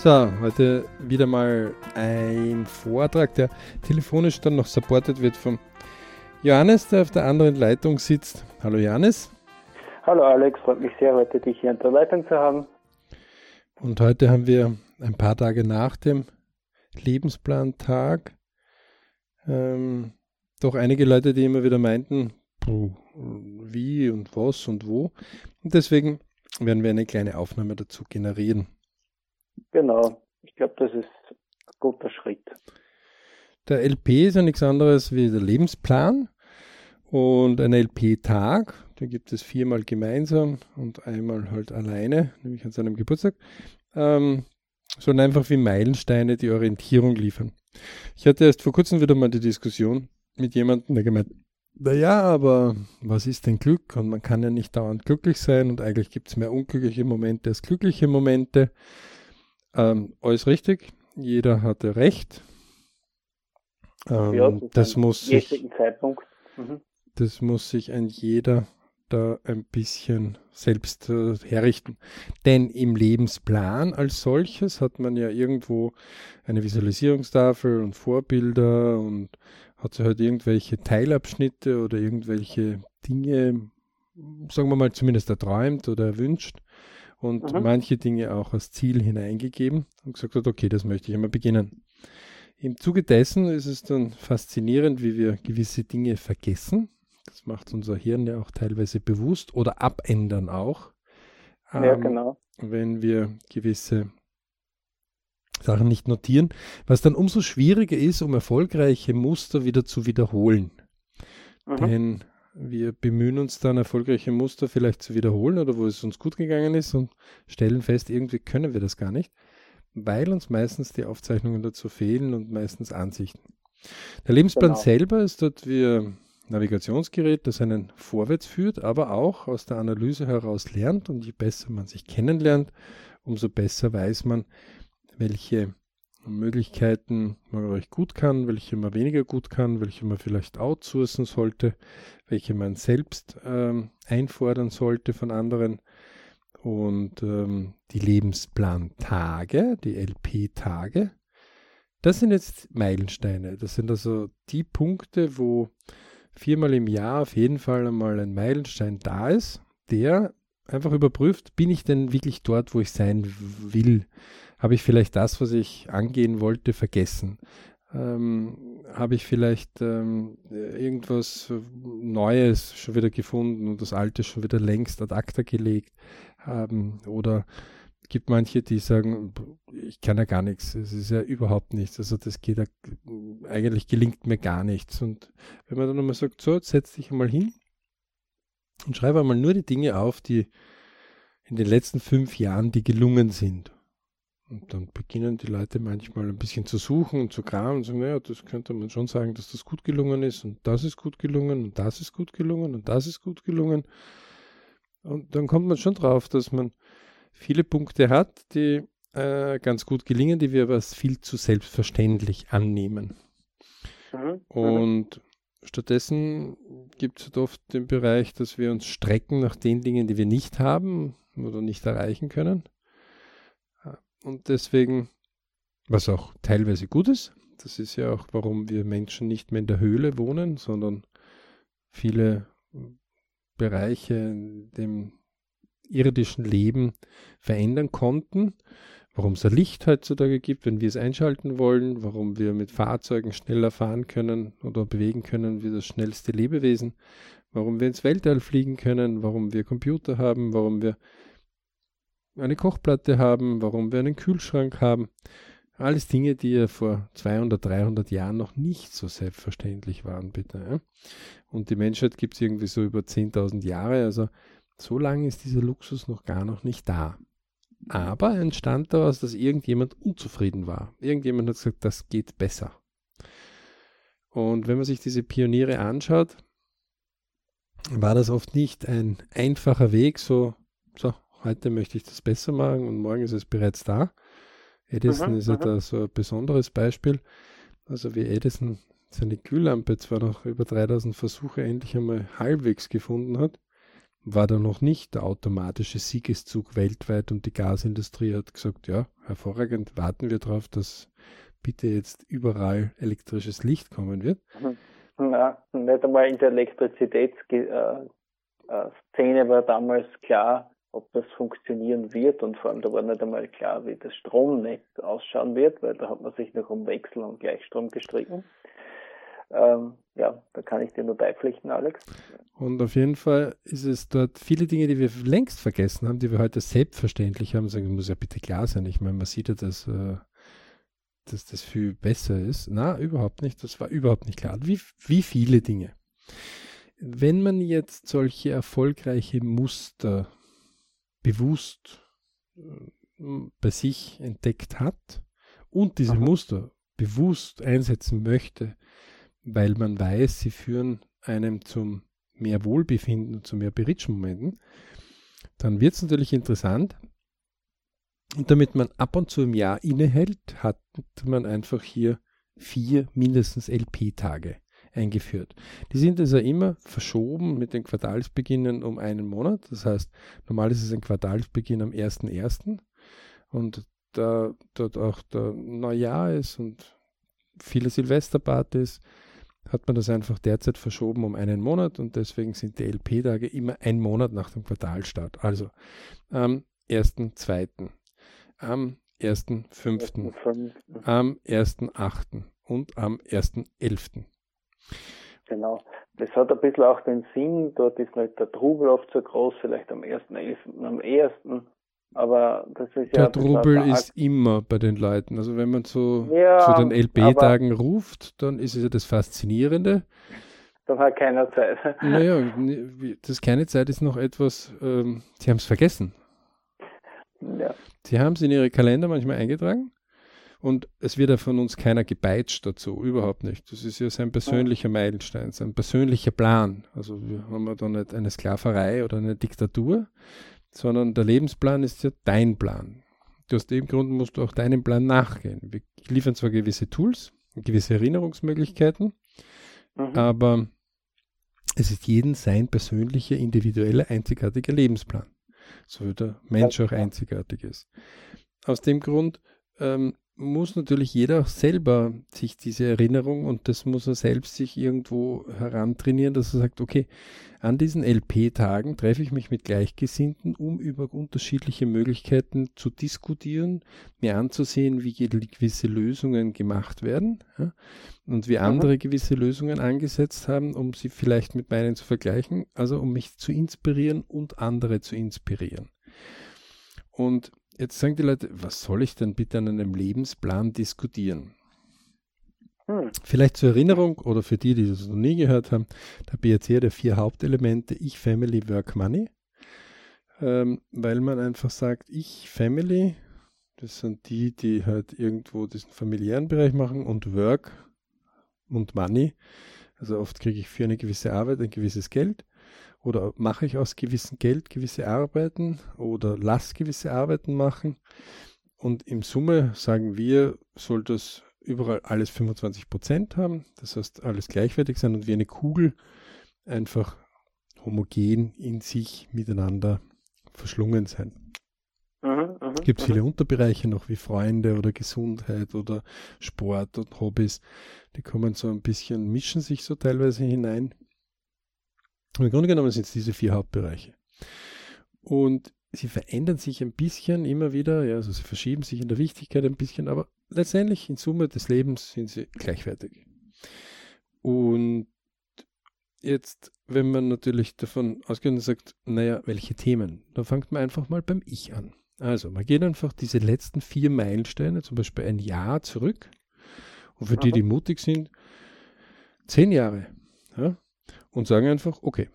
So, heute wieder mal ein Vortrag, der telefonisch dann noch supportet wird vom Johannes, der auf der anderen Leitung sitzt. Hallo Johannes. Hallo Alex, freut mich sehr, heute dich hier an der Leitung zu haben. Und heute haben wir ein paar Tage nach dem Lebensplantag ähm, doch einige Leute, die immer wieder meinten, wie und was und wo. Und deswegen werden wir eine kleine Aufnahme dazu generieren. Genau, ich glaube, das ist ein guter Schritt. Der LP ist ja nichts anderes wie der Lebensplan und ein LP-Tag, den gibt es viermal gemeinsam und einmal halt alleine, nämlich an seinem Geburtstag, ähm, sollen einfach wie Meilensteine die Orientierung liefern. Ich hatte erst vor kurzem wieder mal die Diskussion mit jemandem, der gemeint, naja, aber was ist denn Glück? Und man kann ja nicht dauernd glücklich sein und eigentlich gibt es mehr unglückliche Momente als glückliche Momente. Ähm, alles richtig, jeder hatte recht. Ähm, ja, das muss sich, mhm. das muss sich ein jeder da ein bisschen selbst äh, herrichten. Denn im Lebensplan als solches hat man ja irgendwo eine Visualisierungstafel und Vorbilder und hat sich halt irgendwelche Teilabschnitte oder irgendwelche Dinge, sagen wir mal, zumindest erträumt oder erwünscht und mhm. manche Dinge auch als Ziel hineingegeben und gesagt hat, okay, das möchte ich einmal beginnen. Im Zuge dessen ist es dann faszinierend, wie wir gewisse Dinge vergessen. Das macht unser Hirn ja auch teilweise bewusst oder abändern auch. Ja, ähm, genau. Wenn wir gewisse Sachen nicht notieren, was dann umso schwieriger ist, um erfolgreiche Muster wieder zu wiederholen. Mhm. Denn wir bemühen uns dann, erfolgreiche Muster vielleicht zu wiederholen oder wo es uns gut gegangen ist und stellen fest, irgendwie können wir das gar nicht, weil uns meistens die Aufzeichnungen dazu fehlen und meistens Ansichten. Der Lebensplan genau. selber ist dort wie ein Navigationsgerät, das einen vorwärts führt, aber auch aus der Analyse heraus lernt und je besser man sich kennenlernt, umso besser weiß man, welche Möglichkeiten man recht gut kann, welche man weniger gut kann, welche man vielleicht outsourcen sollte, welche man selbst ähm, einfordern sollte von anderen. Und ähm, die Lebensplantage, die LP-Tage, das sind jetzt Meilensteine. Das sind also die Punkte, wo viermal im Jahr auf jeden Fall einmal ein Meilenstein da ist, der einfach überprüft, bin ich denn wirklich dort, wo ich sein will? Habe ich vielleicht das, was ich angehen wollte, vergessen? Ähm, habe ich vielleicht ähm, irgendwas Neues schon wieder gefunden und das Alte schon wieder längst ad acta gelegt? Ähm, oder gibt manche, die sagen, ich kann ja gar nichts, es ist ja überhaupt nichts, also das geht ja, eigentlich gelingt mir gar nichts. Und wenn man dann einmal sagt, so, setz dich einmal hin und schreibe einmal nur die Dinge auf, die in den letzten fünf Jahren, die gelungen sind. Und dann beginnen die Leute manchmal ein bisschen zu suchen und zu kramen und sagen, naja, das könnte man schon sagen, dass das gut gelungen ist und das ist gut gelungen und das ist gut gelungen und das ist gut gelungen. Und dann kommt man schon drauf, dass man viele Punkte hat, die äh, ganz gut gelingen, die wir aber viel zu selbstverständlich annehmen. Mhm. mhm. Und stattdessen gibt es oft den Bereich, dass wir uns strecken nach den Dingen, die wir nicht haben oder nicht erreichen können. Und deswegen, was auch teilweise gut ist, das ist ja auch, warum wir Menschen nicht mehr in der Höhle wohnen, sondern viele Bereiche in dem irdischen Leben verändern konnten, warum es Licht heutzutage gibt, wenn wir es einschalten wollen, warum wir mit Fahrzeugen schneller fahren können oder bewegen können wie das schnellste Lebewesen, warum wir ins Weltall fliegen können, warum wir Computer haben, warum wir eine Kochplatte haben, warum wir einen Kühlschrank haben. Alles Dinge, die ja vor 200, 300 Jahren noch nicht so selbstverständlich waren, bitte. Und die Menschheit gibt es irgendwie so über 10.000 Jahre, also so lange ist dieser Luxus noch gar noch nicht da. Aber entstand daraus, dass irgendjemand unzufrieden war. Irgendjemand hat gesagt, das geht besser. Und wenn man sich diese Pioniere anschaut, war das oft nicht ein einfacher Weg, so, so, heute möchte ich das besser machen und morgen ist es bereits da. Edison mhm, ist ja mhm. da so ein besonderes Beispiel. Also wie Edison seine Kühllampe zwar noch über 3000 Versuche endlich einmal halbwegs gefunden hat, war da noch nicht der automatische Siegeszug weltweit und die Gasindustrie hat gesagt, ja, hervorragend. Warten wir darauf, dass bitte jetzt überall elektrisches Licht kommen wird. Na, nicht einmal in der Elektrizitätsszene war damals klar, ob das funktionieren wird und vor allem da war nicht einmal klar, wie das Stromnetz ausschauen wird, weil da hat man sich noch um Wechsel und Gleichstrom gestritten. Ähm, ja, da kann ich dir nur beipflichten, Alex. Und auf jeden Fall ist es dort viele Dinge, die wir längst vergessen haben, die wir heute selbstverständlich haben. Sagen, muss ja bitte klar sein. Ich meine, man sieht ja, dass, äh, dass das viel besser ist. Na, überhaupt nicht. Das war überhaupt nicht klar. Wie, wie viele Dinge. Wenn man jetzt solche erfolgreiche Muster bewusst äh, bei sich entdeckt hat und diese Aha. Muster bewusst einsetzen möchte, weil man weiß, sie führen einem zum mehr Wohlbefinden und zu mehr Bridge-Momenten, dann wird es natürlich interessant. Und damit man ab und zu im Jahr innehält, hat man einfach hier vier mindestens LP-Tage eingeführt. Die sind also immer verschoben mit den Quartalsbeginnen um einen Monat. Das heißt, normal ist es ein Quartalsbeginn am 1.1. und da dort auch der Neujahr ist und viele Silvesterpartys, hat man das einfach derzeit verschoben um einen Monat und deswegen sind die LP-Tage immer ein Monat nach dem Quartalstart. Also am 1.2., am 1.5., am 1.8. und am 1.11. Genau. Das hat ein bisschen auch den Sinn, dort ist nicht der Trubel oft so groß, vielleicht am 1.11., am 1., aber das ist ja. Der Trubel ist immer bei den Leuten. Also wenn man zu, ja, zu den LB-Tagen ruft, dann ist es ja das Faszinierende. Dann hat keiner Zeit. Naja, das keine Zeit ist noch etwas, ähm, sie haben es vergessen. Ja. Sie haben es in ihre Kalender manchmal eingetragen und es wird ja von uns keiner gepeitscht dazu, überhaupt nicht. Das ist ja sein persönlicher Meilenstein, sein persönlicher Plan. Also wir haben ja da nicht eine Sklaverei oder eine Diktatur, sondern der Lebensplan ist ja dein Plan. Aus dem Grund musst du auch deinem Plan nachgehen. Wir liefern zwar gewisse Tools, gewisse Erinnerungsmöglichkeiten, mhm. aber es ist jeden sein persönlicher, individueller, einzigartiger Lebensplan. So wie der Mensch auch einzigartig ist. Aus dem Grund ähm, muss natürlich jeder selber sich diese Erinnerung und das muss er selbst sich irgendwo herantrainieren, dass er sagt, okay, an diesen LP-Tagen treffe ich mich mit Gleichgesinnten, um über unterschiedliche Möglichkeiten zu diskutieren, mir anzusehen, wie gewisse Lösungen gemacht werden ja, und wie andere mhm. gewisse Lösungen angesetzt haben, um sie vielleicht mit meinen zu vergleichen, also um mich zu inspirieren und andere zu inspirieren. Und Jetzt sagen die Leute, was soll ich denn bitte an einem Lebensplan diskutieren? Hm. Vielleicht zur Erinnerung oder für die, die das noch nie gehört haben, der BRC hat vier Hauptelemente, ich, Family, Work, Money. Ähm, weil man einfach sagt, ich, Family, das sind die, die halt irgendwo diesen familiären Bereich machen und Work und Money. Also oft kriege ich für eine gewisse Arbeit ein gewisses Geld oder mache ich aus gewissem Geld gewisse Arbeiten oder lass gewisse Arbeiten machen. Und im Summe sagen wir, soll das überall alles 25 Prozent haben. Das heißt, alles gleichwertig sein und wie eine Kugel einfach homogen in sich miteinander verschlungen sein. Mhm, mhm Gibt viele mhm. Unterbereiche noch wie Freunde oder Gesundheit oder Sport und Hobbys. Die kommen so ein bisschen, mischen sich so teilweise hinein. Im Grunde genommen sind es diese vier Hauptbereiche. Und sie verändern sich ein bisschen immer wieder, ja, also sie verschieben sich in der Wichtigkeit ein bisschen, aber letztendlich in Summe des Lebens sind sie gleichwertig. Und jetzt, wenn man natürlich davon ausgeht und sagt, naja, welche Themen, dann fängt man einfach mal beim Ich an. Also, man geht einfach diese letzten vier Meilensteine, zum Beispiel ein Jahr zurück, und für die, die mutig sind, zehn Jahre. Ja? Und sagen einfach, okay,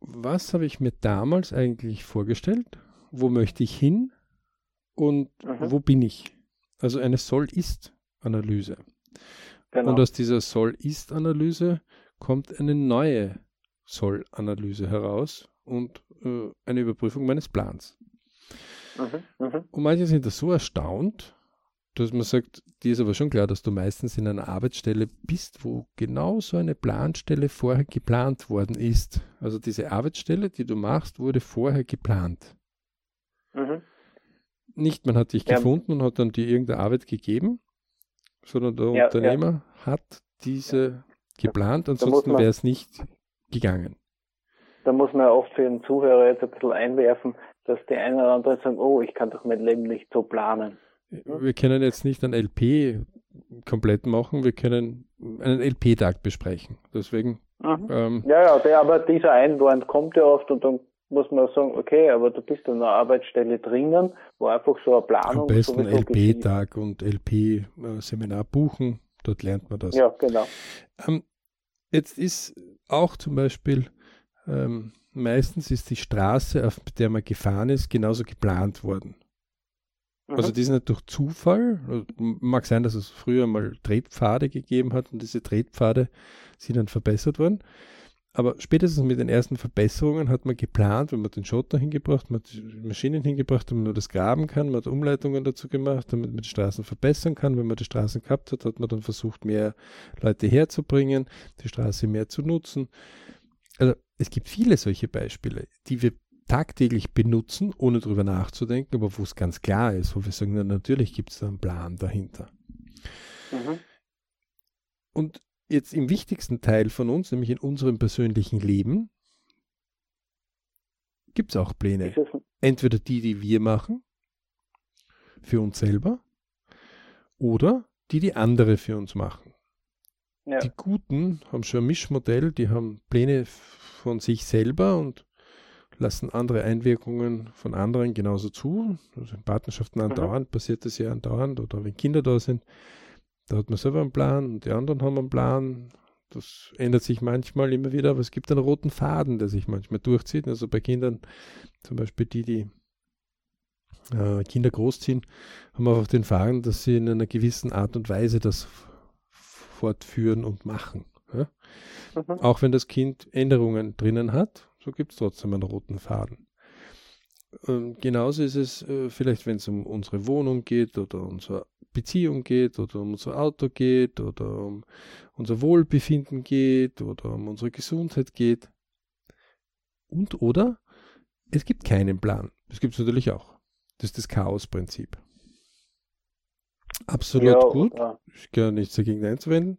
was habe ich mir damals eigentlich vorgestellt? Wo möchte ich hin? Und mhm. wo bin ich? Also eine Soll-Ist-Analyse. Genau. Und aus dieser Soll-Ist-Analyse kommt eine neue Soll-Analyse heraus und äh, eine Überprüfung meines Plans. Mhm, mh. Und manche sind da so erstaunt, dass man sagt, dir ist aber schon klar, dass du meistens in einer Arbeitsstelle bist, wo genau so eine Planstelle vorher geplant worden ist. Also diese Arbeitsstelle, die du machst, wurde vorher geplant. Mhm. nicht, man hat dich ja. gefunden und hat dann dir irgendeine Arbeit gegeben, sondern der ja, Unternehmer ja. hat diese geplant, ansonsten wäre es nicht gegangen. Da muss man oft für den Zuhörer jetzt ein bisschen einwerfen, dass die einen oder anderen sagen, oh, ich kann doch mein Leben nicht so planen. Wir können jetzt nicht ein LP komplett machen, wir können einen LP-Tag besprechen. Deswegen. Mhm. Ähm, ja, ja, der, aber dieser Einwand kommt ja oft und dann muss man sagen, okay, aber du bist an einer Arbeitsstelle drinnen, wo einfach so eine Planung. Am besten LP-Tag und LP-Seminar buchen, dort lernt man das. Ja, genau. Ähm, jetzt ist auch zum Beispiel, ähm, meistens ist die Straße, auf der man gefahren ist, genauso geplant worden. Also mhm. die ist nicht durch Zufall. Mag sein, dass es früher mal Tretpfade gegeben hat und diese Tretpfade sind dann verbessert worden. Aber spätestens mit den ersten Verbesserungen hat man geplant, wenn man den Schotter hingebracht, man hat die Maschinen hingebracht, damit man das graben kann, man hat Umleitungen dazu gemacht, damit man die Straßen verbessern kann. Wenn man die Straßen gehabt hat, hat man dann versucht, mehr Leute herzubringen, die Straße mehr zu nutzen. Also es gibt viele solche Beispiele, die wir tagtäglich benutzen, ohne darüber nachzudenken, aber wo es ganz klar ist, wo wir sagen, na, natürlich gibt es da einen Plan dahinter. Mhm. Und jetzt im wichtigsten Teil von uns, nämlich in unserem persönlichen Leben, gibt es auch Pläne. Entweder die, die wir machen, für uns selber, oder die, die andere für uns machen. Ja. Die Guten haben schon ein Mischmodell, die haben Pläne von sich selber und lassen andere Einwirkungen von anderen genauso zu. Also in Partnerschaften andauernd mhm. passiert das ja andauernd oder wenn Kinder da sind, da hat man selber einen Plan und die anderen haben einen Plan. Das ändert sich manchmal immer wieder, aber es gibt einen roten Faden, der sich manchmal durchzieht. Also bei Kindern, zum Beispiel die, die äh, Kinder großziehen, haben einfach den Faden, dass sie in einer gewissen Art und Weise das fortführen und machen. Ja? Mhm. Auch wenn das Kind Änderungen drinnen hat, so gibt es trotzdem einen roten Faden. Ähm, genauso ist es äh, vielleicht, wenn es um unsere Wohnung geht oder unsere Beziehung geht oder um unser Auto geht oder um unser Wohlbefinden geht oder um unsere Gesundheit geht. Und oder es gibt keinen Plan. Das gibt es natürlich auch. Das ist das Chaos-Prinzip. Absolut ja, gut. Ja. Ich kann nichts dagegen einzuwenden.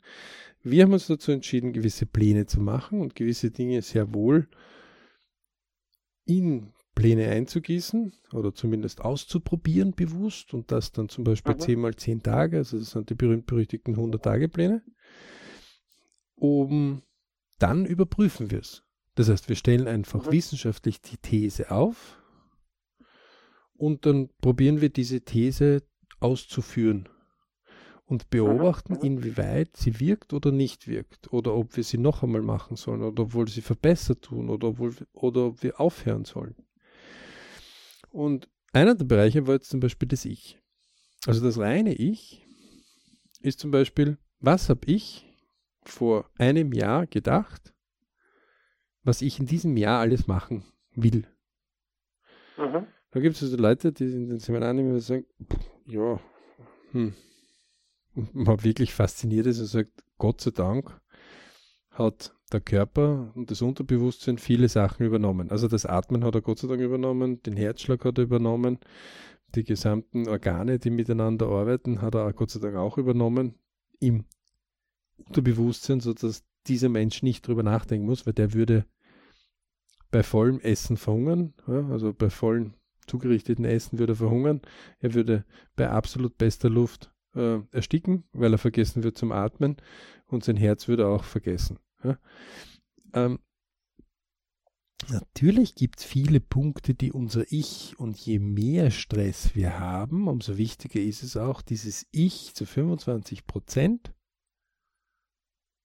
Wir haben uns dazu entschieden, gewisse Pläne zu machen und gewisse Dinge sehr wohl in Pläne einzugießen oder zumindest auszuprobieren bewusst und das dann zum Beispiel. 10 mal 10 Tage, also das sind die berühmt-berüchtigten 100-Tage-Pläne. Um, dann überprüfen wir es. Das heißt, wir stellen einfach mhm. wissenschaftlich die These auf und dann probieren wir diese These auszuführen und beobachten, inwieweit sie wirkt oder nicht wirkt oder ob wir sie noch einmal machen sollen oder obwohl sie verbessert tun oder, obwohl, oder ob wir aufhören sollen. Und einer der Bereiche war jetzt zum Beispiel das Ich. Also das reine Ich ist zum Beispiel, was habe ich vor einem Jahr gedacht, was ich in diesem Jahr alles machen will. Mhm. Da gibt es also Leute, die in den Seminaren immer sagen, ja, hm, man wirklich fasziniert ist und sagt, Gott sei Dank hat der Körper und das Unterbewusstsein viele Sachen übernommen. Also das Atmen hat er Gott sei Dank übernommen, den Herzschlag hat er übernommen, die gesamten Organe, die miteinander arbeiten, hat er Gott sei Dank auch übernommen im Unterbewusstsein, sodass dieser Mensch nicht drüber nachdenken muss, weil der würde bei vollem Essen verhungern, ja, also bei vollem zugerichteten Essen würde er verhungern. Er würde bei absolut bester Luft äh, ersticken, weil er vergessen wird zum Atmen und sein Herz würde auch vergessen. Ja? Ähm, natürlich gibt es viele Punkte, die unser Ich und je mehr Stress wir haben, umso wichtiger ist es auch, dieses Ich zu 25 Prozent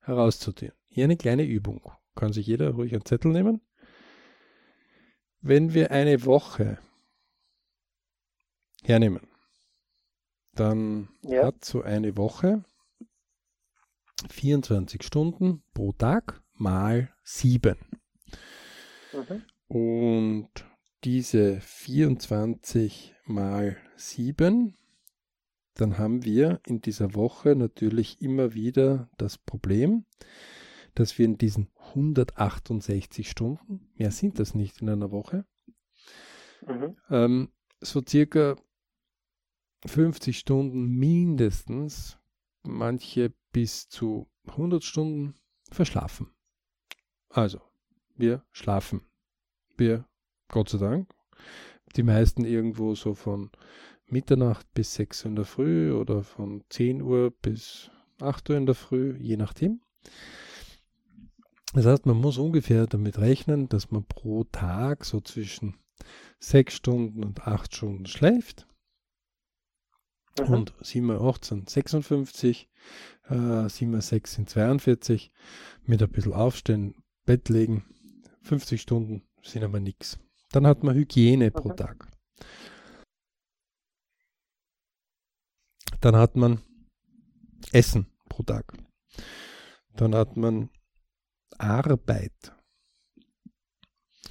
herauszudienen. Hier eine kleine Übung. Kann sich jeder ruhig einen Zettel nehmen. Wenn wir eine Woche hernehmen, dann ja. hat so eine Woche 24 Stunden pro Tag mal 7. Mhm. Und diese 24 mal 7, dann haben wir in dieser Woche natürlich immer wieder das Problem, dass wir in diesen 168 Stunden, mehr sind das nicht in einer Woche, mhm. ähm, so circa 50 Stunden mindestens, manche bis zu 100 Stunden verschlafen. Also, wir schlafen. Wir, Gott sei Dank, die meisten irgendwo so von Mitternacht bis 6 Uhr in der Früh oder von 10 Uhr bis 8 Uhr in der Früh, je nachdem. Das heißt, man muss ungefähr damit rechnen, dass man pro Tag so zwischen 6 Stunden und 8 Stunden schläft. Mhm. Und 7 mal 8 sind 56, äh, 7 mal 6 sind 42. Mit ein bisschen aufstehen, Bett legen, 50 Stunden sind aber nichts. Dann hat man Hygiene pro Tag. Dann hat man Essen pro Tag. Dann hat man Arbeit.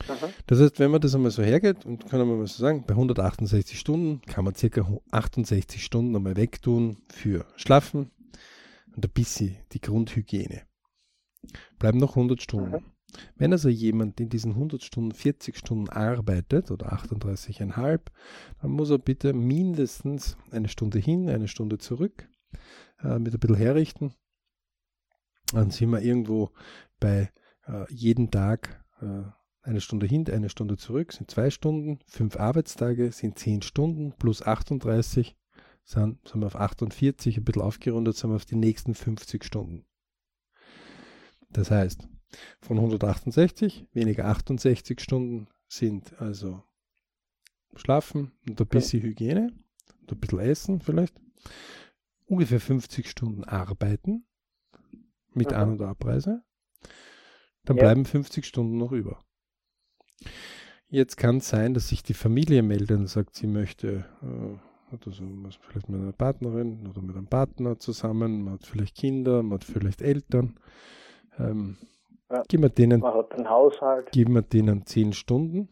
Aha. Das heißt, wenn man das einmal so hergeht und kann man mal so sagen, bei 168 Stunden kann man circa 68 Stunden einmal wegtun für Schlafen und ein bisschen die Grundhygiene. Bleiben noch 100 Stunden. Aha. Wenn also jemand in diesen 100 Stunden 40 Stunden arbeitet oder 38,5, dann muss er bitte mindestens eine Stunde hin, eine Stunde zurück äh, mit ein bisschen herrichten. Dann sind wir irgendwo bei äh, jeden Tag äh, eine Stunde hin, eine Stunde zurück, sind zwei Stunden, fünf Arbeitstage sind zehn Stunden plus 38, sind, sind wir auf 48, ein bisschen aufgerundet, sind wir auf die nächsten 50 Stunden. Das heißt, von 168 weniger 68 Stunden sind also Schlafen und ein bisschen Hygiene und ein bisschen Essen vielleicht. Ungefähr 50 Stunden arbeiten mit An- und Abreise. Dann ja. bleiben 50 Stunden noch über. Jetzt kann es sein, dass sich die Familie meldet und sagt, sie möchte, äh, hat also vielleicht mit einer Partnerin oder mit einem Partner zusammen, man hat vielleicht Kinder, man hat vielleicht Eltern. Ähm, ja. Geben wir denen, man hat einen Haushalt. Geben wir denen 10 Stunden.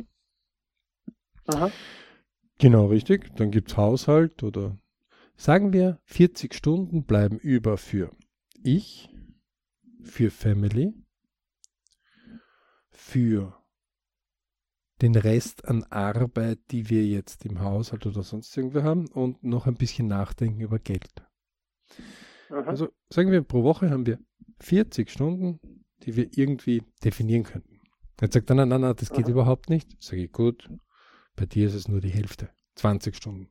Aha. Genau, richtig. Dann gibt es Haushalt oder sagen wir 40 Stunden bleiben über für ich, für Family, für den Rest an Arbeit, die wir jetzt im Haushalt oder sonst irgendwo haben und noch ein bisschen nachdenken über Geld. Aha. Also sagen wir, pro Woche haben wir 40 Stunden, die wir irgendwie definieren könnten. Jetzt sagt er, nein, nein, nein, das geht Aha. überhaupt nicht. Sage ich, gut, bei dir ist es nur die Hälfte, 20 Stunden.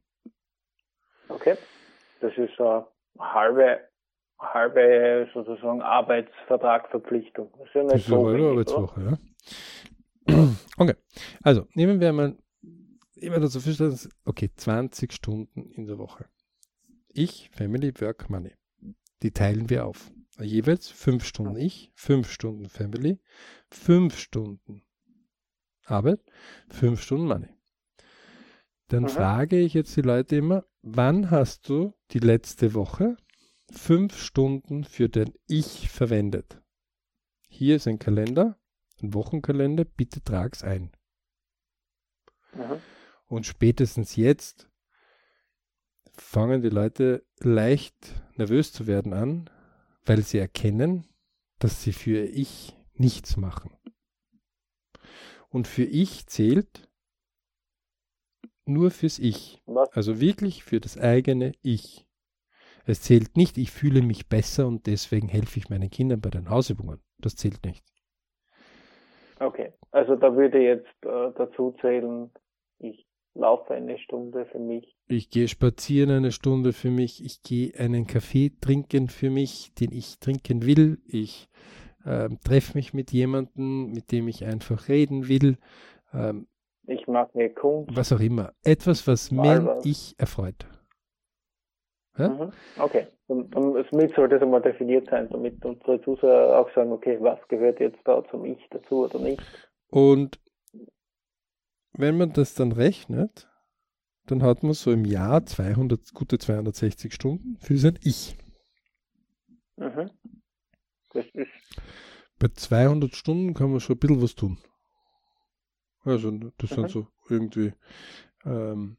Okay, das ist eine halbe, halbe sozusagen Arbeitsvertragverpflichtung. Das ist ja nicht das ist so eine Arbeitswoche, ja. Okay, also nehmen wir mal immer dazu feststellen, okay, 20 Stunden in der Woche. Ich, Family, Work, Money. Die teilen wir auf. Jeweils fünf Stunden ich, fünf Stunden Family, fünf Stunden Arbeit, fünf Stunden Money. Dann Aha. frage ich jetzt die Leute immer, wann hast du die letzte Woche fünf Stunden für den Ich verwendet? Hier ist ein Kalender, ein Wochenkalender, bitte trag's ein. Aha. Und spätestens jetzt fangen die Leute leicht nervös zu werden an, weil sie erkennen, dass sie für Ich nichts machen. Und für Ich zählt nur fürs Ich. Also wirklich für das eigene Ich. Es zählt nicht, ich fühle mich besser und deswegen helfe ich meinen Kindern bei den Hausübungen. Das zählt nicht. Okay, also da würde jetzt äh, dazu zählen, ich laufe eine Stunde für mich. Ich gehe spazieren eine Stunde für mich. Ich gehe einen Kaffee trinken für mich, den ich trinken will. Ich äh, treffe mich mit jemandem, mit dem ich einfach reden will. Ähm, ich mag mir Kunst. Was auch immer. Etwas, was mir ich erfreut. Ja? Mhm. Okay. Und, und somit sollte es einmal definiert sein, damit unsere Zuseher auch sagen, okay, was gehört jetzt da zum Ich dazu oder nicht. Und wenn man das dann rechnet, dann hat man so im Jahr 200, gute 260 Stunden für sein Ich. Mhm. Das ist Bei 200 Stunden kann man schon ein bisschen was tun. Also das mhm. sind so irgendwie ähm,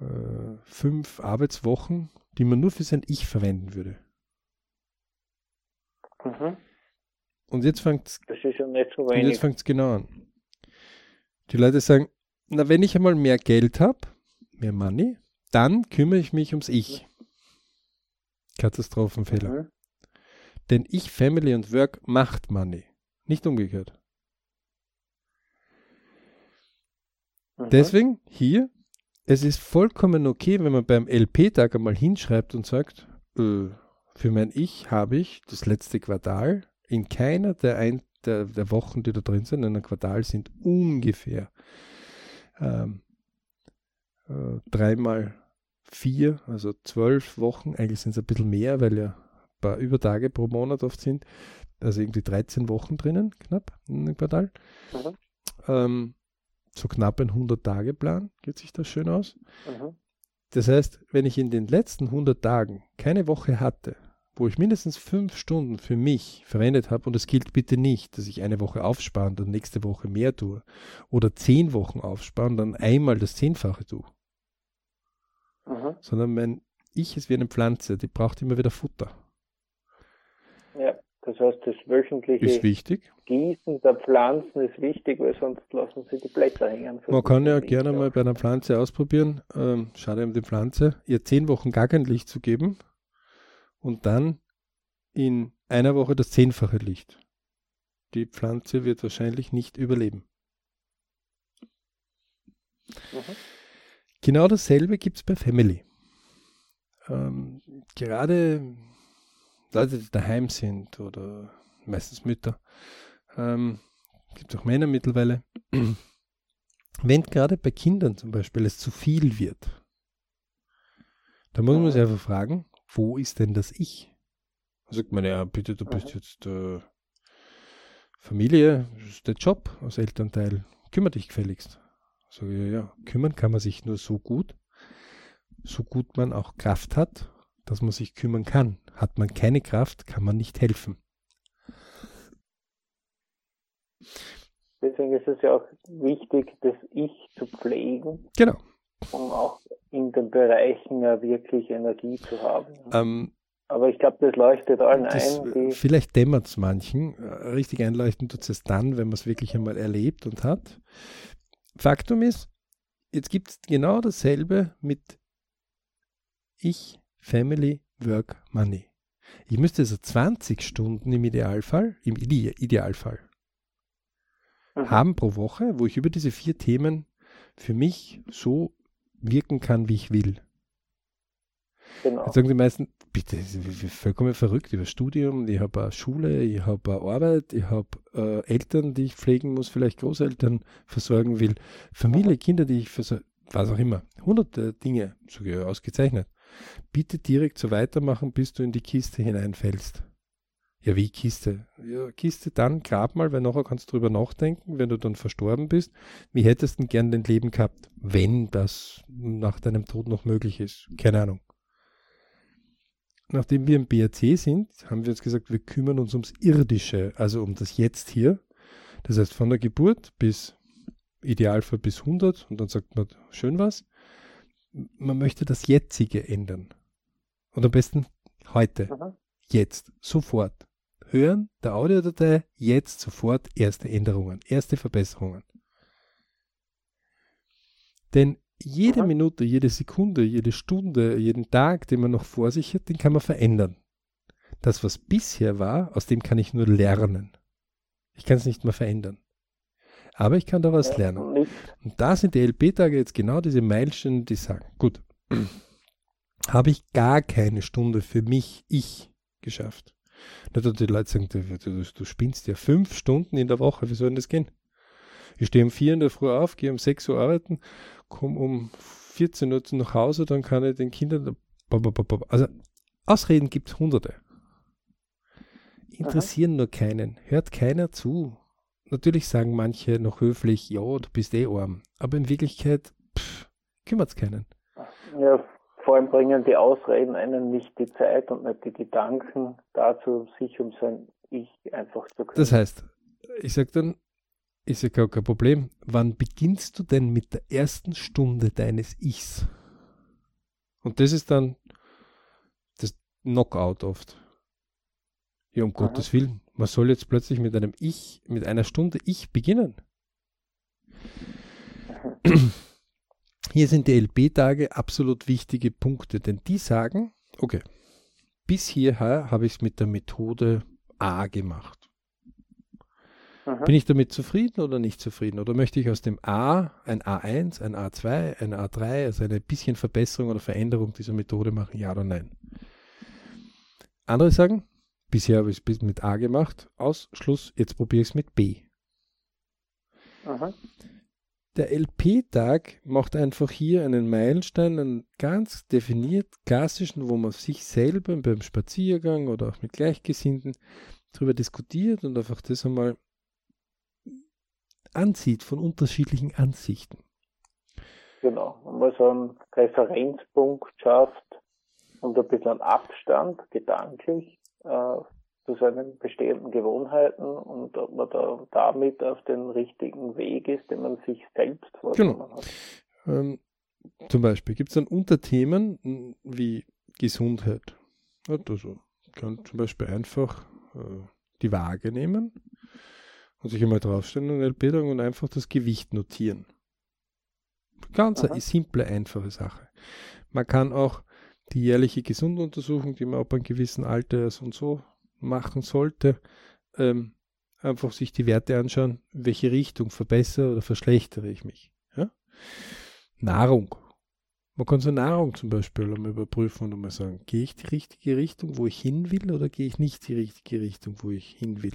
äh, fünf Arbeitswochen, die man nur für sein Ich verwenden würde. Mhm. Und jetzt fängt es ja genau an. Die Leute sagen, na, wenn ich einmal mehr Geld habe, mehr Money, Dann kümmere ich mich ums Ich. Katastrophenfehler. Mhm. Denn Ich, Family und Work macht Money. Nicht umgekehrt. Mhm. Deswegen hier, es ist vollkommen okay, wenn man beim LP-Tag einmal hinschreibt und sagt, äh, für mein Ich habe ich das letzte Quartal in keiner der, ein, der, der Wochen, die da drin sind, in einem Quartal sind ungefähr ähm, äh, dreimal vier, also zwölf Wochen. Eigentlich sind es ein bisschen mehr, weil ja ein paar Übertage pro Monat oft sind. Also irgendwie 13 Wochen drinnen, knapp, in einem Quartal. Mhm. Ähm, so knapp ein 100-Tage-Plan, geht sich das schön aus. Mhm. Das heißt, wenn ich in den letzten 100 Tagen keine Woche hatte, wo ich mindestens fünf Stunden für mich verwendet habe, und es gilt bitte nicht, dass ich eine Woche aufspare und dann nächste Woche mehr tue, oder zehn Wochen aufspare und dann einmal das Zehnfache tue, mhm. sondern mein Ich ist wie eine Pflanze, die braucht immer wieder Futter. Heißt, das wöchentliche ist wichtig. Gießen der Pflanzen ist wichtig, weil sonst lassen sie die Blätter hängen. Man kann ja gerne mal bei einer Pflanze ausprobieren, ähm, schade um die Pflanze, ihr zehn Wochen gar kein Licht zu geben und dann in einer Woche das zehnfache Licht. Die Pflanze wird wahrscheinlich nicht überleben. Mhm. Genau dasselbe gibt es bei Family. Ähm, gerade Leute, die daheim sind oder meistens Mütter, ähm, gibt auch Männer mittlerweile, wenn gerade bei Kindern zum Beispiel es zu viel wird, da muss man sich einfach fragen, wo ist denn das Ich? Sagt man, ja, bitte, du bist jetzt äh, Familie, das ist der Job als Elternteil, kümmere dich gefälligst. Sage ich, ja, kümmern kann man sich nur so gut, so gut man auch Kraft hat, dass man sich kümmern kann. Hat man keine Kraft, kann man nicht helfen. Deswegen ist es ja auch wichtig, das Ich zu pflegen. Genau. Um auch in den Bereichen ja wirklich Energie zu haben. Ähm, Aber ich glaube, das leuchtet allen das, ein. vielleicht dämmert es manchen. Richtig einleuchten tut es dann, wenn man es wirklich einmal erlebt und hat. Faktum ist, jetzt gibt es genau dasselbe mit Ich, Family, Work, Money. Ich müsste also 20 Stunden im Idealfall, im Ide Idealfall, mhm. haben pro Woche, wo ich über diese vier Themen für mich so wirken kann, wie ich will. Genau. Jetzt sagen die meisten, bitte, vollkommen verrückt, ich habe Studium, ich habe eine Schule, ich habe eine Arbeit, ich habe äh, Eltern, die ich pflegen muss, vielleicht Großeltern versorgen will, Familie, Kinder, die ich versorgen, was auch immer. Hunderte Dinge, sogar ausgezeichnet. Bitte direkt so weitermachen, bis du in die Kiste hineinfällst. Ja, wie Kiste? Ja, Kiste dann, grab mal, weil nachher kannst du drüber nachdenken, wenn du dann verstorben bist. Wie hättest du gern dein Leben gehabt, wenn das nach deinem Tod noch möglich ist? Keine Ahnung. Nachdem wir im BRC sind, haben wir uns gesagt, wir kümmern uns ums Irdische, also um das Jetzt hier. Das heißt, von der Geburt bis Idealfall bis 100 und dann sagt man schön was. Man möchte das Jetzige ändern. Und am besten heute, Aha. jetzt, sofort hören der Audiodatei jetzt sofort erste Änderungen, erste Verbesserungen. Denn jede Aha. Minute, jede Sekunde, jede Stunde, jeden Tag, den man noch vor sich hat, den kann man verändern. Das, was bisher war, aus dem kann ich nur lernen. Ich kann es nicht mehr verändern. Aber ich kann daraus lernen. Und da sind die LP-Tage jetzt genau diese Meilensteine, die sagen, gut, habe ich gar keine Stunde für mich, ich, geschafft. Nicht, die Leute sagen, du, du, du spinnst ja fünf Stunden in der Woche, wie soll denn das gehen? Ich stehe um vier in der Früh auf, gehe um sechs Uhr arbeiten, komme um 14 Uhr nach Hause, dann kann ich den Kindern. Also Ausreden gibt es hunderte. Interessieren Aha. nur keinen. Hört keiner zu. Natürlich sagen manche noch höflich, ja, du bist eh arm. Aber in Wirklichkeit kümmert es keinen. Ja, vor allem bringen die Ausreden einen nicht die Zeit und nicht die Gedanken dazu, sich um sein Ich einfach zu kümmern. Das heißt, ich sage dann, ist ja gar kein Problem. Wann beginnst du denn mit der ersten Stunde deines Ichs? Und das ist dann das Knockout oft. Ja, um Aha. Gottes Willen. Man soll jetzt plötzlich mit einem Ich, mit einer Stunde Ich beginnen. Hier sind die LP-Tage absolut wichtige Punkte, denn die sagen, okay, bis hierher habe ich es mit der Methode A gemacht. Mhm. Bin ich damit zufrieden oder nicht zufrieden? Oder möchte ich aus dem A ein A1, ein A2, ein A3, also eine bisschen Verbesserung oder Veränderung dieser Methode machen? Ja oder nein? Andere sagen, bisher habe ich es mit A gemacht, aus, Schluss, jetzt probiere ich es mit B. Mhm. Der LP-Tag macht einfach hier einen Meilenstein, einen ganz definiert klassischen, wo man sich selber beim Spaziergang oder auch mit Gleichgesinnten darüber diskutiert und einfach das einmal ansieht von unterschiedlichen Ansichten. Genau, wenn man so einen Referenzpunkt schafft und ein bisschen Abstand gedanklich äh, zu seinen bestehenden Gewohnheiten und ob man da damit auf den richtigen Weg ist, den man sich selbst vorgenommen genau. hat. Ähm, zum Beispiel gibt es dann Unterthemen hm, wie Gesundheit. Also kann zum Beispiel einfach äh, die Waage nehmen und sich einmal draufstellen und LP und einfach das Gewicht notieren. Ganz eine simple, einfache Sache. Man kann auch die jährliche Gesunduntersuchung, die man ab einem gewissen Alter ist und so machen sollte, ähm, einfach sich die Werte anschauen, welche Richtung verbessere oder verschlechtere ich mich. Ja? Nahrung. Man kann so Nahrung zum Beispiel einmal überprüfen und einmal sagen, gehe ich die richtige Richtung, wo ich hin will, oder gehe ich nicht die richtige Richtung, wo ich hin will.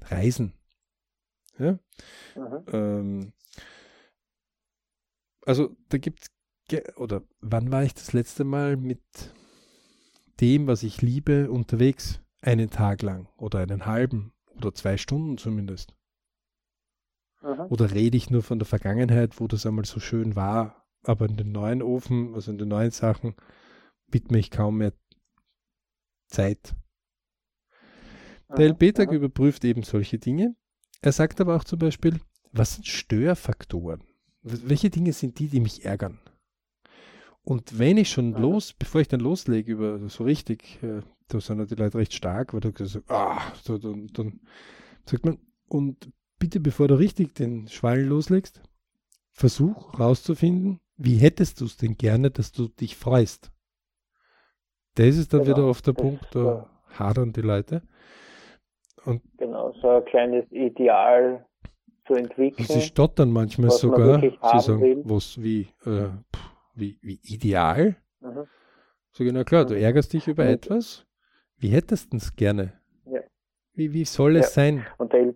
Reisen. Ja? Ähm, also da gibt es, oder wann war ich das letzte Mal mit dem, was ich liebe, unterwegs. Einen Tag lang oder einen halben oder zwei Stunden zumindest. Aha. Oder rede ich nur von der Vergangenheit, wo das einmal so schön war, aber in den neuen Ofen, also in den neuen Sachen, widme ich kaum mehr Zeit. Der LB-Tag überprüft eben solche Dinge. Er sagt aber auch zum Beispiel, was sind Störfaktoren? Welche Dinge sind die, die mich ärgern? Und wenn ich schon los, bevor ich dann loslege über so richtig, äh, da sind die Leute recht stark, weil du sagst, ah, so, dann, dann sagt man, und bitte bevor du richtig den Schwall loslegst, versuch rauszufinden, wie hättest du es denn gerne, dass du dich freust. Das ist dann genau, wieder auf der Punkt, da hadern die Leute. Und genau, so ein kleines Ideal zu entwickeln. Sie stottern manchmal sogar, sie sagen, was, wie, äh, pff, wie, wie ideal. Mhm. So genau klar, du ärgerst dich über mhm. etwas. Wie hättest du es gerne? Ja. Wie, wie soll es ja. sein? Und der,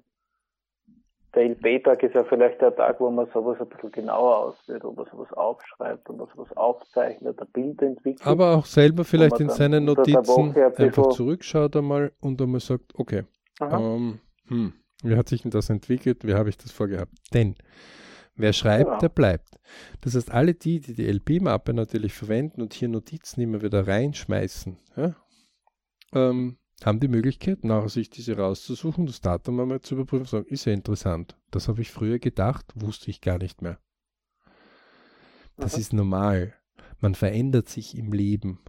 der LP-Tag ist ja vielleicht der Tag, wo man sowas ein bisschen genauer ausführt, wo man sowas aufschreibt, wo man sowas aufzeichnet, ein Bild entwickelt. Aber auch selber vielleicht in seinen Notizen ein einfach zurückschaut einmal und einmal sagt, okay, ähm, hm, wie hat sich denn das entwickelt, wie habe ich das vorgehabt? Denn Wer schreibt, genau. der bleibt. Das heißt, alle die, die die LP-Mappe natürlich verwenden und hier Notizen immer wieder reinschmeißen, ja, ähm, haben die Möglichkeit, nachher sich diese rauszusuchen, das Datum einmal zu überprüfen und sagen, ist ja interessant. Das habe ich früher gedacht, wusste ich gar nicht mehr. Das mhm. ist normal. Man verändert sich im Leben.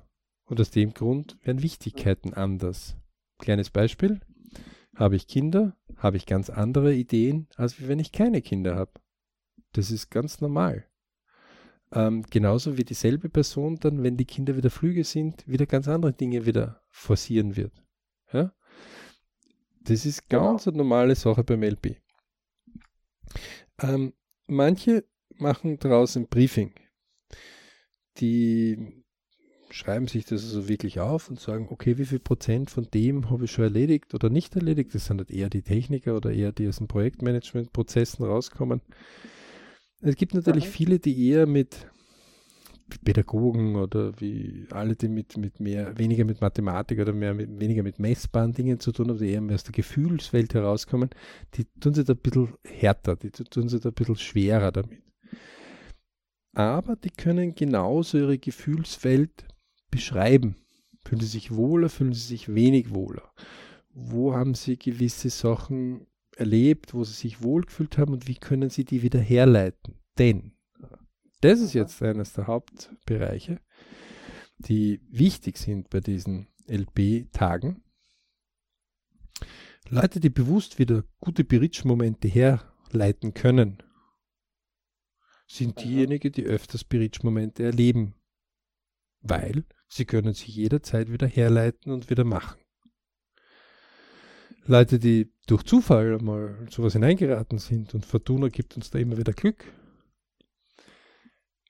Und aus dem Grund werden Wichtigkeiten anders. Kleines Beispiel. Habe ich Kinder, habe ich ganz andere Ideen, als wenn ich keine Kinder habe. Das ist ganz normal. Ähm, genauso wie dieselbe Person dann, wenn die Kinder wieder Flüge sind, wieder ganz andere Dinge wieder forcieren wird. Ja? Das ist ganz genau. eine normale Sache beim LP. Ähm, manche machen daraus ein Briefing. Die schreiben sich das also wirklich auf und sagen, okay, wie viel Prozent von dem habe ich schon erledigt oder nicht erledigt? Das sind halt eher die Techniker oder eher die aus dem Projektmanagement-Prozessen rauskommen. Es gibt natürlich mhm. viele, die eher mit Pädagogen oder wie alle, die mit, mit mehr, weniger mit Mathematik oder mehr mit, weniger mit messbaren Dingen zu tun haben, die eher mehr aus der Gefühlswelt herauskommen, die tun sich da ein bisschen härter, die tun sich da ein bisschen schwerer damit. Aber die können genauso ihre Gefühlswelt beschreiben. Fühlen sie sich wohler, fühlen sie sich wenig wohler? Wo haben sie gewisse Sachen erlebt, wo sie sich wohlgefühlt haben und wie können sie die wieder herleiten. Denn das ist jetzt eines der Hauptbereiche, die wichtig sind bei diesen LP-Tagen. Leute, die bewusst wieder gute Bridge-Momente herleiten können, sind diejenigen, die öfters Spiritsch-Momente erleben, weil sie können sich jederzeit wieder herleiten und wieder machen. Leute, die durch Zufall mal sowas hineingeraten sind und Fortuna gibt uns da immer wieder Glück,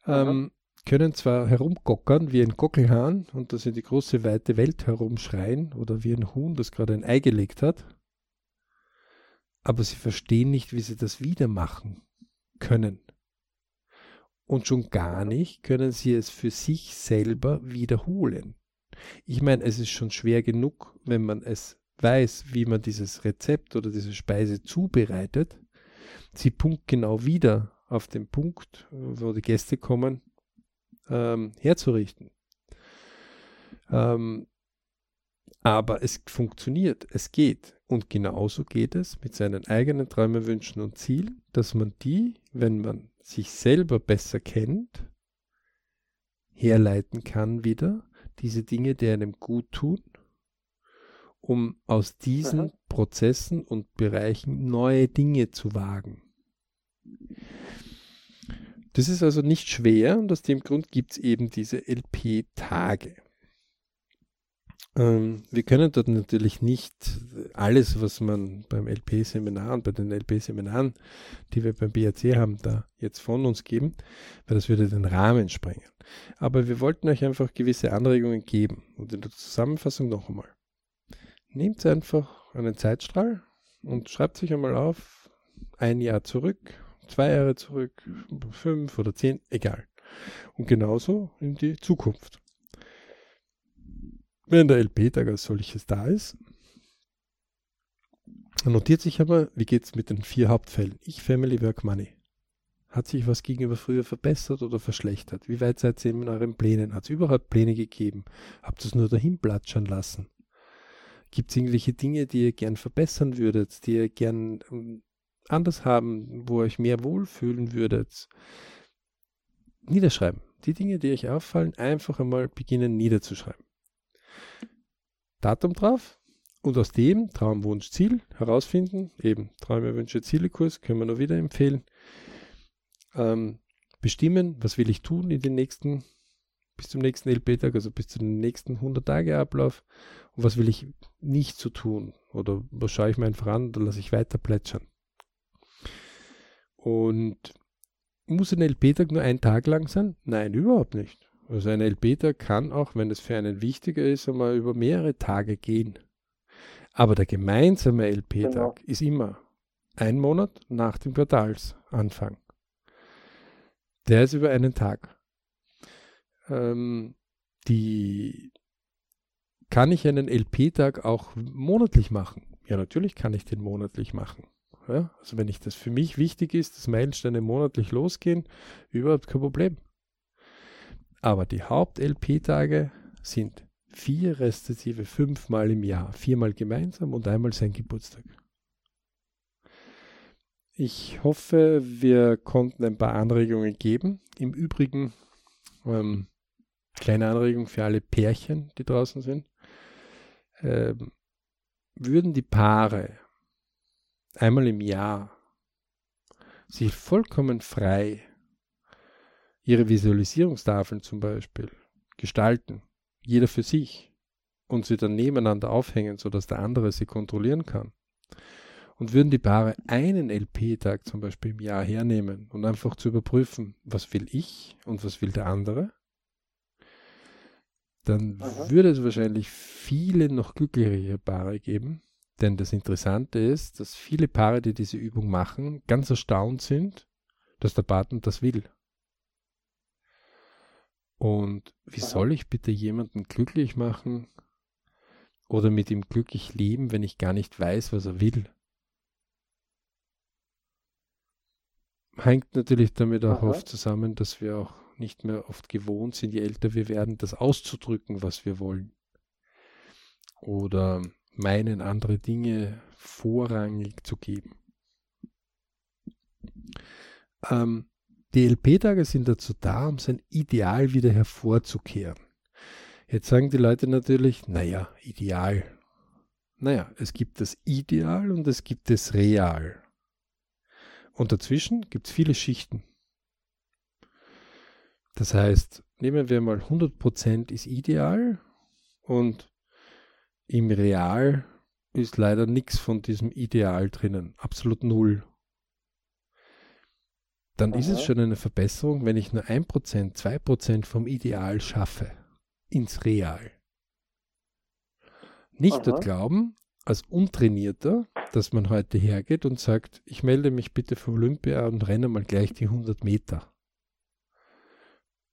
ähm, können zwar herumgockern wie ein Gockelhahn und das in die große weite Welt herumschreien oder wie ein Huhn, das gerade ein Ei gelegt hat, aber sie verstehen nicht, wie sie das wieder machen können. Und schon gar nicht können sie es für sich selber wiederholen. Ich meine, es ist schon schwer genug, wenn man es weiß, wie man dieses Rezept oder diese Speise zubereitet, sie punktgenau wieder auf den Punkt, wo die Gäste kommen, ähm, herzurichten. Ähm, aber es funktioniert, es geht. Und genauso geht es mit seinen eigenen Träumen, Wünschen und Zielen, dass man die, wenn man sich selber besser kennt, herleiten kann wieder, diese Dinge, die einem gut tun, um aus diesen Aha. Prozessen und Bereichen neue Dinge zu wagen. Das ist also nicht schwer und aus dem Grund gibt es eben diese LP-Tage. Ähm, wir können dort natürlich nicht alles, was man beim LP-Seminar und bei den LP-Seminaren, die wir beim BRC haben, da jetzt von uns geben, weil das würde den Rahmen sprengen. Aber wir wollten euch einfach gewisse Anregungen geben. Und in der Zusammenfassung noch einmal. Nehmt einfach einen Zeitstrahl und schreibt sich einmal auf, ein Jahr zurück, zwei Jahre zurück, fünf oder zehn, egal. Und genauso in die Zukunft wenn der LP-Tag als solches da ist, notiert sich aber, wie geht es mit den vier Hauptfällen? Ich, Family, Work, Money. Hat sich was gegenüber früher verbessert oder verschlechtert? Wie weit seid ihr in euren Plänen? Hat es überhaupt Pläne gegeben? Habt ihr es nur dahin platschern lassen? Gibt es irgendwelche Dinge, die ihr gern verbessern würdet, die ihr gern ähm, anders haben, wo ihr euch mehr wohlfühlen würdet? Niederschreiben. Die Dinge, die euch auffallen, einfach einmal beginnen niederzuschreiben. Datum drauf und aus dem Traum, Wunsch, Ziel herausfinden, eben Träume, Wünsche, Ziele Kurs, können wir nur wieder empfehlen, ähm, bestimmen, was will ich tun in den nächsten, bis zum nächsten LP-Tag, also bis zum nächsten 100-Tage-Ablauf und was will ich nicht so tun oder was schaue ich mir einfach an oder lasse ich weiter plätschern. Und muss ein LP-Tag nur ein Tag lang sein? Nein, überhaupt nicht. Also ein LP-Tag kann auch, wenn es für einen wichtiger ist, einmal über mehrere Tage gehen. Aber der gemeinsame LP-Tag genau. ist immer ein Monat nach dem Quartalsanfang. Der ist über einen Tag. Ähm, die kann ich einen LP-Tag auch monatlich machen? Ja, natürlich kann ich den monatlich machen. Ja, also wenn ich das für mich wichtig ist, dass Meilensteine monatlich losgehen, überhaupt kein Problem. Aber die Haupt-LP-Tage sind vier respektive fünfmal im Jahr, viermal gemeinsam und einmal sein Geburtstag. Ich hoffe, wir konnten ein paar Anregungen geben. Im Übrigen, ähm, kleine Anregung für alle Pärchen, die draußen sind. Ähm, würden die Paare einmal im Jahr sich vollkommen frei ihre Visualisierungstafeln zum Beispiel gestalten, jeder für sich, und sie dann nebeneinander aufhängen, sodass der andere sie kontrollieren kann. Und würden die Paare einen LP-Tag zum Beispiel im Jahr hernehmen und einfach zu überprüfen, was will ich und was will der andere, dann Aha. würde es wahrscheinlich viele noch glücklichere Paare geben. Denn das Interessante ist, dass viele Paare, die diese Übung machen, ganz erstaunt sind, dass der Partner das will. Und wie soll ich bitte jemanden glücklich machen oder mit ihm glücklich leben, wenn ich gar nicht weiß, was er will? Hängt natürlich damit auch Aha. oft zusammen, dass wir auch nicht mehr oft gewohnt sind, je älter wir werden, das auszudrücken, was wir wollen. Oder meinen, andere Dinge vorrangig zu geben. Ähm, die LP-Tage sind dazu da, um sein Ideal wieder hervorzukehren. Jetzt sagen die Leute natürlich, naja, Ideal. Naja, es gibt das Ideal und es gibt das Real. Und dazwischen gibt es viele Schichten. Das heißt, nehmen wir mal 100% ist ideal und im Real ist leider nichts von diesem Ideal drinnen, absolut null. Dann Aha. ist es schon eine Verbesserung, wenn ich nur 1%, 2% vom Ideal schaffe ins Real. Nicht Aha. dort glauben, als Untrainierter, dass man heute hergeht und sagt, ich melde mich bitte für Olympia und renne mal gleich die 100 Meter.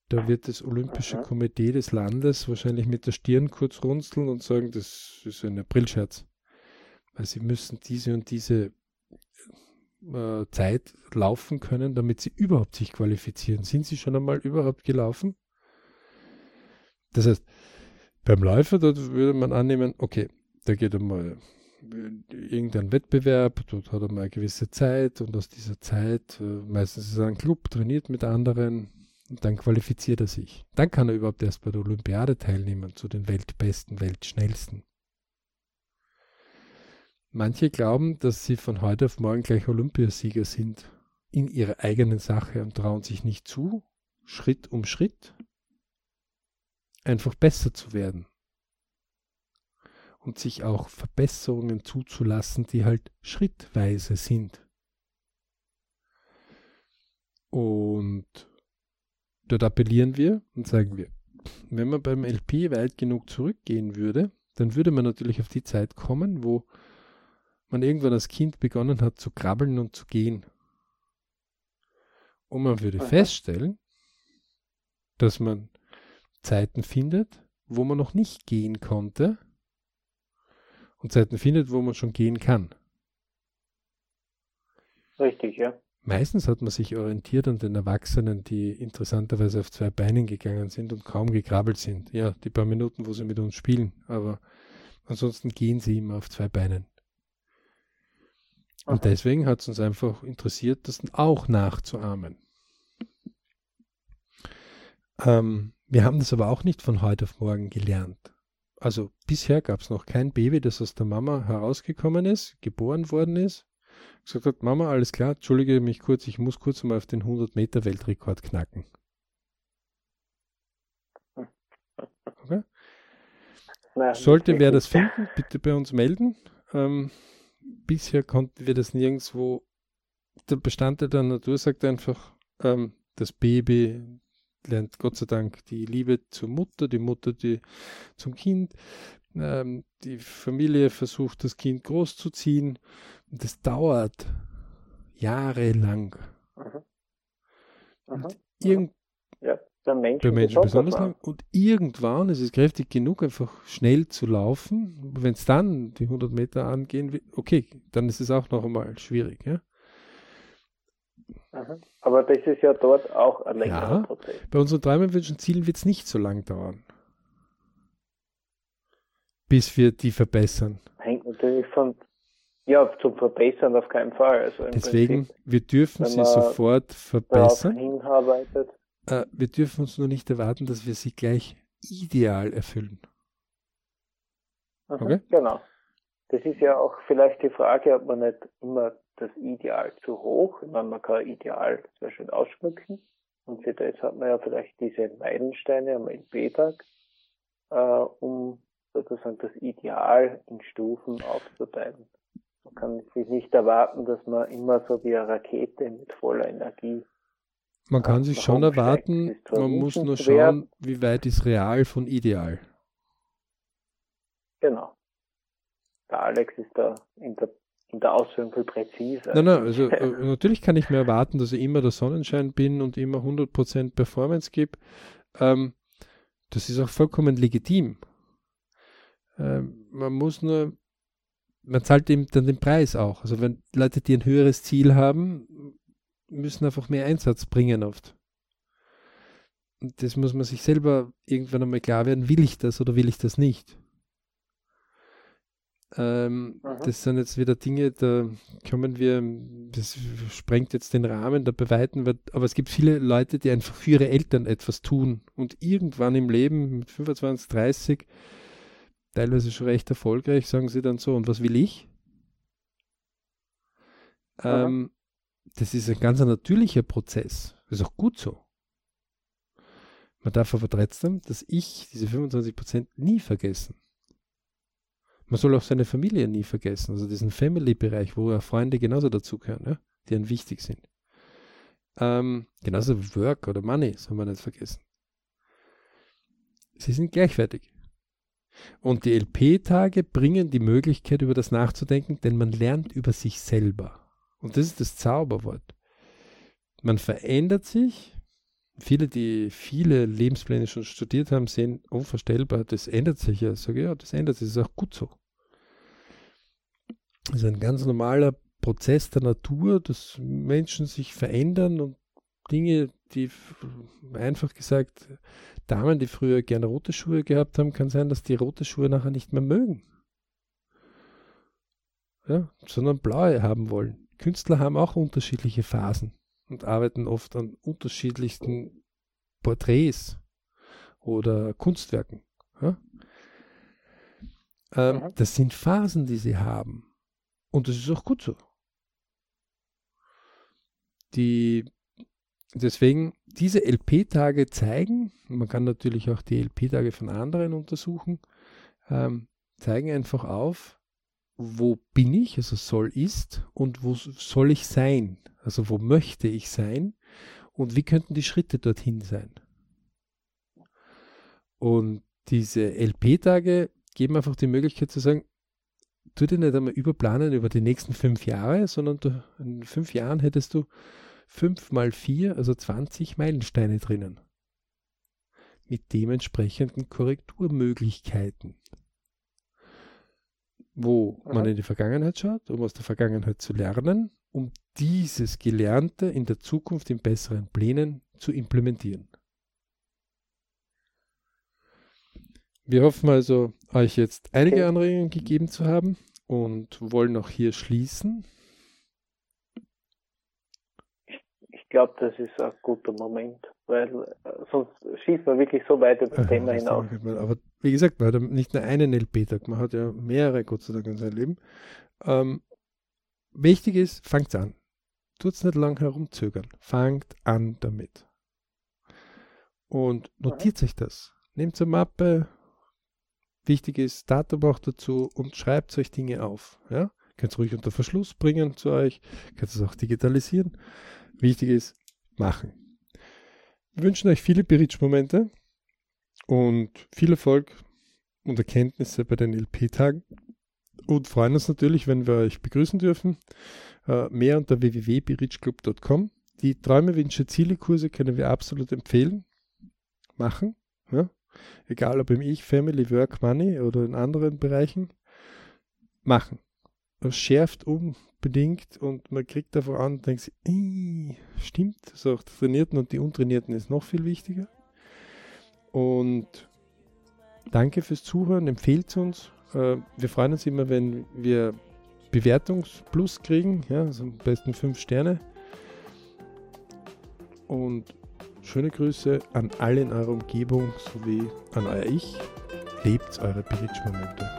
Da wird das Olympische Komitee des Landes wahrscheinlich mit der Stirn kurz runzeln und sagen, das ist ein Aprilscherz. Weil sie müssen diese und diese äh, Zeit laufen können, damit sie überhaupt sich qualifizieren. Sind sie schon einmal überhaupt gelaufen? Das heißt, beim Läufer, dort würde man annehmen, okay, der geht einmal irgendein Wettbewerb, dort hat er mal eine gewisse Zeit und aus dieser Zeit, äh, meistens ist er ein Club, trainiert mit anderen, und dann qualifiziert er sich. Dann kann er überhaupt erst bei der Olympiade teilnehmen, zu den Weltbesten, Weltschnellsten. Manche glauben, dass sie von heute auf morgen gleich Olympiasieger sind in ihrer eigenen Sache und trauen sich nicht zu, Schritt um Schritt einfach besser zu werden und sich auch Verbesserungen zuzulassen, die halt schrittweise sind. Und Dort appellieren wir und sagen wir, wenn man beim LP weit genug zurückgehen würde, dann würde man natürlich auf die Zeit kommen, wo man irgendwann als Kind begonnen hat zu krabbeln und zu gehen. Und man würde feststellen, dass man Zeiten findet, wo man noch nicht gehen konnte und Zeiten findet, wo man schon gehen kann. Richtig, ja. Meistens hat man sich orientiert an den Erwachsenen, die interessanterweise auf zwei Beinen gegangen sind und kaum gekrabbelt sind. Ja, die paar Minuten, wo sie mit uns spielen, aber ansonsten gehen sie immer auf zwei Beinen. Und okay. deswegen hat es uns einfach interessiert, das auch nachzuahmen. Ähm, wir haben das aber auch nicht von heute auf morgen gelernt. Also bisher gab es noch kein Baby, das aus der Mama herausgekommen ist, geboren worden ist gesagt hat, Mama, alles klar, entschuldige mich kurz, ich muss kurz mal auf den 100 Meter Weltrekord knacken. Okay? Sollte wer das finden, bitte bei uns melden. Ähm, bisher konnten wir das nirgendwo. Der Bestandteil der Natur sagt einfach, ähm, das Baby lernt Gott sei Dank die Liebe zur Mutter, die Mutter die zum Kind. Ähm, die Familie versucht, das Kind großzuziehen. Das dauert jahrelang. Mhm. Mhm. irgend ja, der Mensch, der Mensch besonders lang. Und irgendwann ist es kräftig genug, einfach schnell zu laufen. Wenn es dann die 100 Meter angehen will, okay, dann ist es auch noch einmal schwierig. Ja? Mhm. Aber das ist ja dort auch ein längerer ja, Prozess. Bei unseren träumerwünschen Zielen wird es nicht so lang dauern bis wir die verbessern. Hängt natürlich von, ja, zum Verbessern auf keinen Fall. Also Deswegen, Prinzip, wir dürfen sie sofort verbessern. Äh, wir dürfen uns nur nicht erwarten, dass wir sie gleich ideal erfüllen. Mhm, okay? Genau. Das ist ja auch vielleicht die Frage, ob man nicht immer das Ideal zu hoch, ich meine, man kann Ideal sehr schön ausschmücken. Und jetzt hat man ja vielleicht diese Meilensteine am LP-Tag, äh, um sozusagen das Ideal in Stufen aufzuteilen. Man kann sich nicht erwarten, dass man immer so wie eine Rakete mit voller Energie. Man kann sich schon erwarten, man muss nur schauen, wie weit ist real von ideal. Genau. Der Alex ist da in der, in der Ausführung viel präziser. Nein, nein, also äh, natürlich kann ich mir erwarten, dass ich immer der Sonnenschein bin und immer 100% Performance gebe. Ähm, das ist auch vollkommen legitim. Ähm, man muss nur, man zahlt eben dann den Preis auch. Also wenn Leute, die ein höheres Ziel haben, müssen einfach mehr Einsatz bringen oft. Und das muss man sich selber irgendwann einmal klar werden, will ich das oder will ich das nicht? Ähm, das sind jetzt wieder Dinge, da kommen wir, das sprengt jetzt den Rahmen da bei Weitem, aber es gibt viele Leute, die einfach für ihre Eltern etwas tun und irgendwann im Leben mit 25, 30 teilweise schon recht erfolgreich, sagen sie dann so, und was will ich? Ähm, das ist ein ganz natürlicher Prozess. Das ist auch gut so. Man darf aber trotzdem, dass ich diese 25% nie vergessen. Man soll auch seine Familie nie vergessen, also diesen Family-Bereich, wo ja Freunde genauso dazugehören, ja, die einem wichtig sind. Ähm, genauso Work oder Money soll man nicht vergessen. Sie sind gleichwertig. Und die LP-Tage bringen die Möglichkeit, über das nachzudenken, denn man lernt über sich selber. Und das ist das Zauberwort. Man verändert sich. Viele, die viele Lebenspläne schon studiert haben, sehen unvorstellbar, das ändert sich ja. Ich sage, ja, das ändert sich, das ist auch gut so. Das ist ein ganz normaler Prozess der Natur, dass Menschen sich verändern und Dinge, die einfach gesagt, Damen, die früher gerne rote Schuhe gehabt haben, kann sein, dass die rote Schuhe nachher nicht mehr mögen. Ja, sondern blaue haben wollen. Künstler haben auch unterschiedliche Phasen und arbeiten oft an unterschiedlichsten Porträts oder Kunstwerken. Ja? Ähm. Das sind Phasen, die sie haben. Und das ist auch gut so. Die Deswegen, diese LP-Tage zeigen, man kann natürlich auch die LP-Tage von anderen untersuchen, ähm, zeigen einfach auf, wo bin ich, also soll ist, und wo soll ich sein, also wo möchte ich sein und wie könnten die Schritte dorthin sein. Und diese LP-Tage geben einfach die Möglichkeit zu sagen, tu dir nicht einmal überplanen über die nächsten fünf Jahre, sondern du, in fünf Jahren hättest du 5 mal 4, also 20 Meilensteine drinnen. Mit dementsprechenden Korrekturmöglichkeiten. Wo man in die Vergangenheit schaut, um aus der Vergangenheit zu lernen, um dieses Gelernte in der Zukunft in besseren Plänen zu implementieren. Wir hoffen also, euch jetzt einige Anregungen gegeben zu haben und wollen auch hier schließen. Ich glaube, das ist ein guter Moment, weil äh, sonst schießt man wirklich so weit über das ja, Thema hinaus. Aber wie gesagt, man hat nicht nur einen LP-Tag, man hat ja mehrere, Gott sei Dank, in seinem Leben. Ähm, wichtig ist, fangt an. Tut es nicht lang herumzögern. Fangt an damit. Und notiert mhm. euch das. Nehmt eine Mappe. Wichtig ist, Datum auch dazu und schreibt euch Dinge auf. Ja? Könnt es ruhig unter Verschluss bringen zu euch. Könnt es auch digitalisieren. Wichtig ist, machen. Wir wünschen euch viele Berichtsmomente und viel Erfolg und Erkenntnisse bei den LP-Tagen und freuen uns natürlich, wenn wir euch begrüßen dürfen. Äh, mehr unter www.berichclub.com. Die Träume, Wünsche, Ziele Kurse können wir absolut empfehlen. Machen. Ja? Egal ob im Ich, Family, Work, Money oder in anderen Bereichen. Machen. Schärft um bedingt und man kriegt davon an denkt sich, stimmt, so auch die Trainierten und die Untrainierten ist noch viel wichtiger. Und danke fürs Zuhören, empfehlt uns. Äh, wir freuen uns immer, wenn wir Bewertungsplus kriegen, ja, also am besten fünf Sterne. Und schöne Grüße an alle in eurer Umgebung sowie an euer Ich. Lebt eure Bridge-Momente.